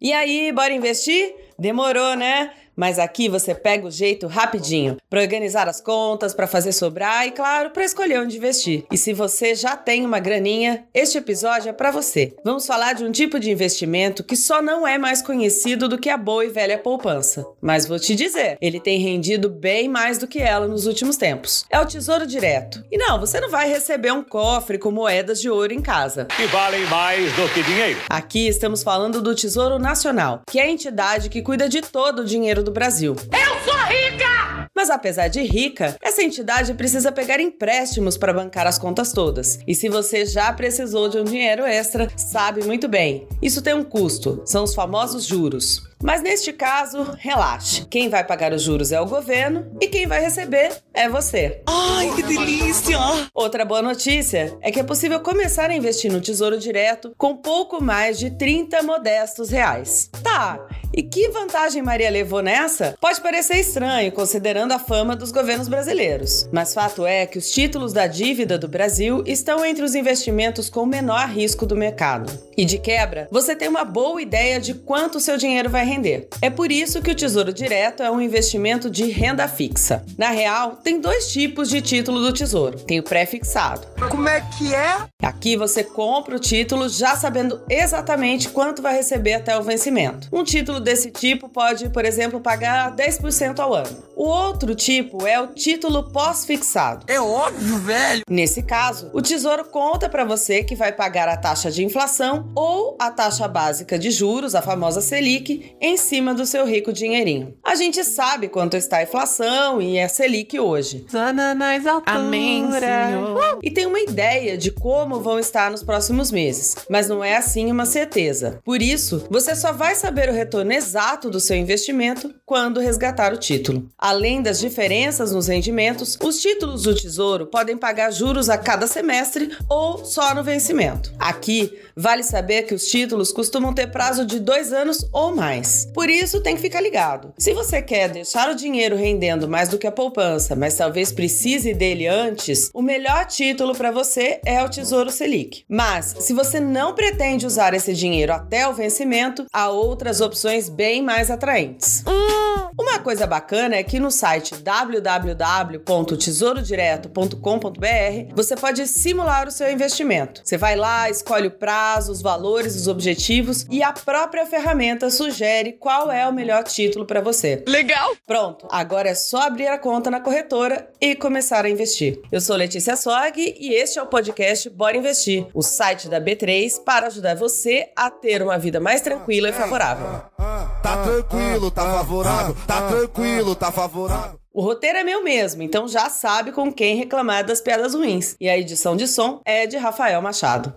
E aí, bora investir? Demorou, né? Mas aqui você pega o jeito rapidinho para organizar as contas, para fazer sobrar e, claro, para escolher onde investir. E se você já tem uma graninha, este episódio é para você. Vamos falar de um tipo de investimento que só não é mais conhecido do que a boa e velha poupança. Mas vou te dizer, ele tem rendido bem mais do que ela nos últimos tempos. É o Tesouro Direto. E não, você não vai receber um cofre com moedas de ouro em casa. Que valem mais do que dinheiro. Aqui estamos falando do Tesouro Nacional, que é a entidade que cuida de todo o dinheiro do Brasil. Eu sou rica! Mas apesar de rica, essa entidade precisa pegar empréstimos para bancar as contas todas. E se você já precisou de um dinheiro extra, sabe muito bem. Isso tem um custo, são os famosos juros. Mas neste caso, relaxe. Quem vai pagar os juros é o governo e quem vai receber é você. Ai, que delícia! Outra boa notícia é que é possível começar a investir no Tesouro Direto com pouco mais de 30 modestos reais. Tá, e que vantagem Maria levou nessa? Pode parecer estranho, considerando a fama dos governos brasileiros. Mas fato é que os títulos da dívida do Brasil estão entre os investimentos com menor risco do mercado. E de quebra, você tem uma boa ideia de quanto seu dinheiro vai render. É por isso que o Tesouro Direto é um investimento de renda fixa. Na real, tem dois tipos de título do Tesouro. Tem o pré-fixado. Como é que é? Aqui você compra o título já sabendo exatamente quanto vai receber até o vencimento. Um título desse tipo pode, por exemplo, pagar 10% ao ano. O outro tipo é o título pós-fixado. É óbvio, velho. Nesse caso, o Tesouro conta para você que vai pagar a taxa de inflação ou a taxa básica de juros, a famosa Selic, em cima do seu rico dinheirinho. A gente sabe quanto está a inflação e a Selic hoje. Zona nas alturas. Amém, Senhor. E tem uma ideia de como vão estar nos próximos meses, mas não é assim uma certeza. Por isso, você só vai saber o retorno exato do seu investimento quando resgatar o título. Além das diferenças nos rendimentos, os títulos do Tesouro podem pagar juros a cada semestre ou só no vencimento. Aqui, vale saber que os títulos costumam ter prazo de dois anos ou mais. Por isso, tem que ficar ligado. Se você quer deixar o dinheiro rendendo mais do que a poupança, mas talvez precise dele antes, o melhor título para você é o Tesouro Selic. Mas, se você não pretende usar esse dinheiro até o vencimento, há outras opções bem mais atraentes. Uma coisa bacana é que no site www.tesourodireto.com.br você pode simular o seu investimento. Você vai lá, escolhe o prazo, os valores, os objetivos e a própria ferramenta sugere qual é o melhor título para você. Legal! Pronto, agora é só abrir a conta na corretora e começar a investir. Eu sou Letícia Sog e este é o podcast Bora Investir, o site da B3 para ajudar você a ter uma vida mais tranquila e favorável. Tá tranquilo, tá favorável. Tá tranquilo, tá favorável. O roteiro é meu mesmo, então já sabe com quem reclamar das piadas ruins. E a edição de som é de Rafael Machado.